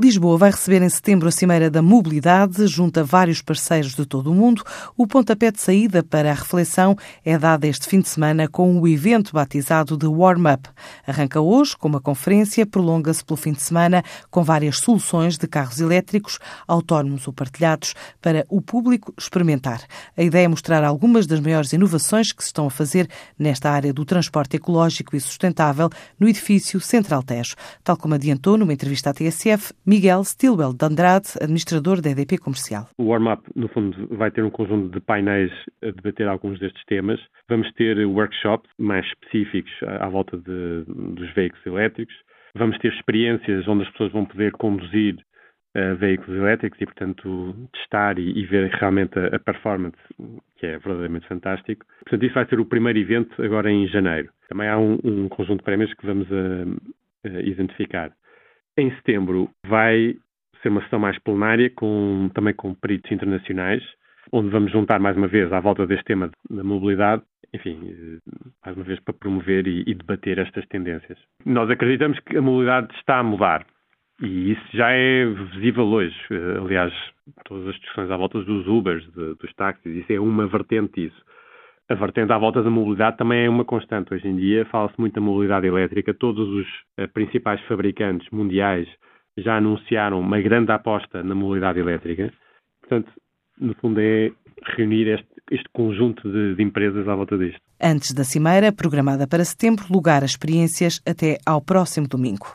Lisboa vai receber em setembro a Cimeira da Mobilidade, junto a vários parceiros de todo o mundo. O pontapé de saída para a reflexão é dado este fim de semana com o evento batizado de Warm Up. Arranca hoje com uma conferência, prolonga-se pelo fim de semana com várias soluções de carros elétricos, autónomos ou partilhados, para o público experimentar. A ideia é mostrar algumas das maiores inovações que se estão a fazer nesta área do transporte ecológico e sustentável no edifício Central Tejo, tal como adiantou numa entrevista à TSF Miguel Stilwell de Andrade, administrador da EDP Comercial. O warm-up, no fundo, vai ter um conjunto de painéis a debater alguns destes temas. Vamos ter workshops mais específicos à volta de, dos veículos elétricos. Vamos ter experiências onde as pessoas vão poder conduzir uh, veículos elétricos e, portanto, testar e, e ver realmente a, a, performance, que é verdadeiramente fantástico. Portanto, isso vai ser o primeiro evento agora em janeiro. Também há um, um conjunto de prémios que vamos a, a identificar. Em setembro vai ser uma sessão mais plenária, com, também com peritos internacionais, onde vamos juntar mais uma vez à volta deste tema da mobilidade, enfim, mais uma vez para promover e, e debater estas tendências. Nós acreditamos que a mobilidade está a mudar e isso já é visível hoje. Aliás, todas as discussões à volta dos Ubers, de, dos táxis, isso é uma vertente disso. A vertente à volta da mobilidade também é uma constante. Hoje em dia fala-se muito da mobilidade elétrica. Todos os uh, principais fabricantes mundiais já anunciaram uma grande aposta na mobilidade elétrica. Portanto, no fundo, é reunir este, este conjunto de, de empresas à volta disto. Antes da Cimeira, programada para setembro, lugar a experiências até ao próximo domingo.